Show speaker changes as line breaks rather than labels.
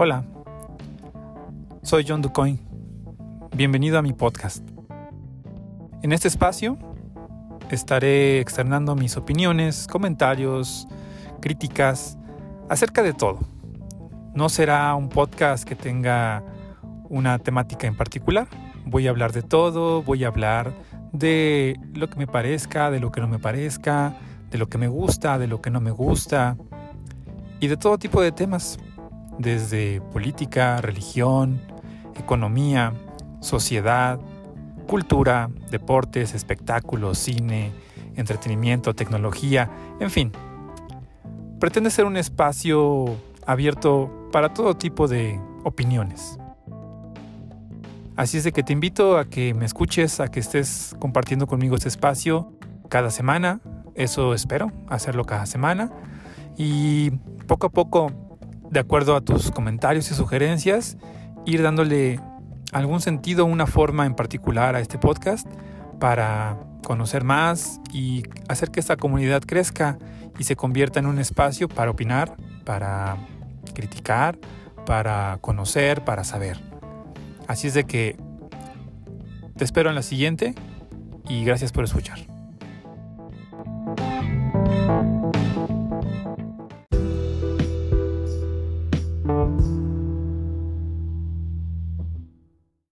Hola, soy John Ducoin. Bienvenido a mi podcast. En este espacio estaré externando mis opiniones, comentarios, críticas acerca de todo. No será un podcast que tenga una temática en particular. Voy a hablar de todo, voy a hablar de lo que me parezca, de lo que no me parezca, de lo que me gusta, de lo que no me gusta y de todo tipo de temas desde política, religión, economía, sociedad, cultura, deportes, espectáculos, cine, entretenimiento, tecnología, en fin. Pretende ser un espacio abierto para todo tipo de opiniones. Así es de que te invito a que me escuches, a que estés compartiendo conmigo este espacio cada semana. Eso espero, hacerlo cada semana. Y poco a poco de acuerdo a tus comentarios y sugerencias, ir dándole algún sentido, una forma en particular a este podcast para conocer más y hacer que esta comunidad crezca y se convierta en un espacio para opinar, para criticar, para conocer, para saber. Así es de que te espero en la siguiente y gracias por escuchar.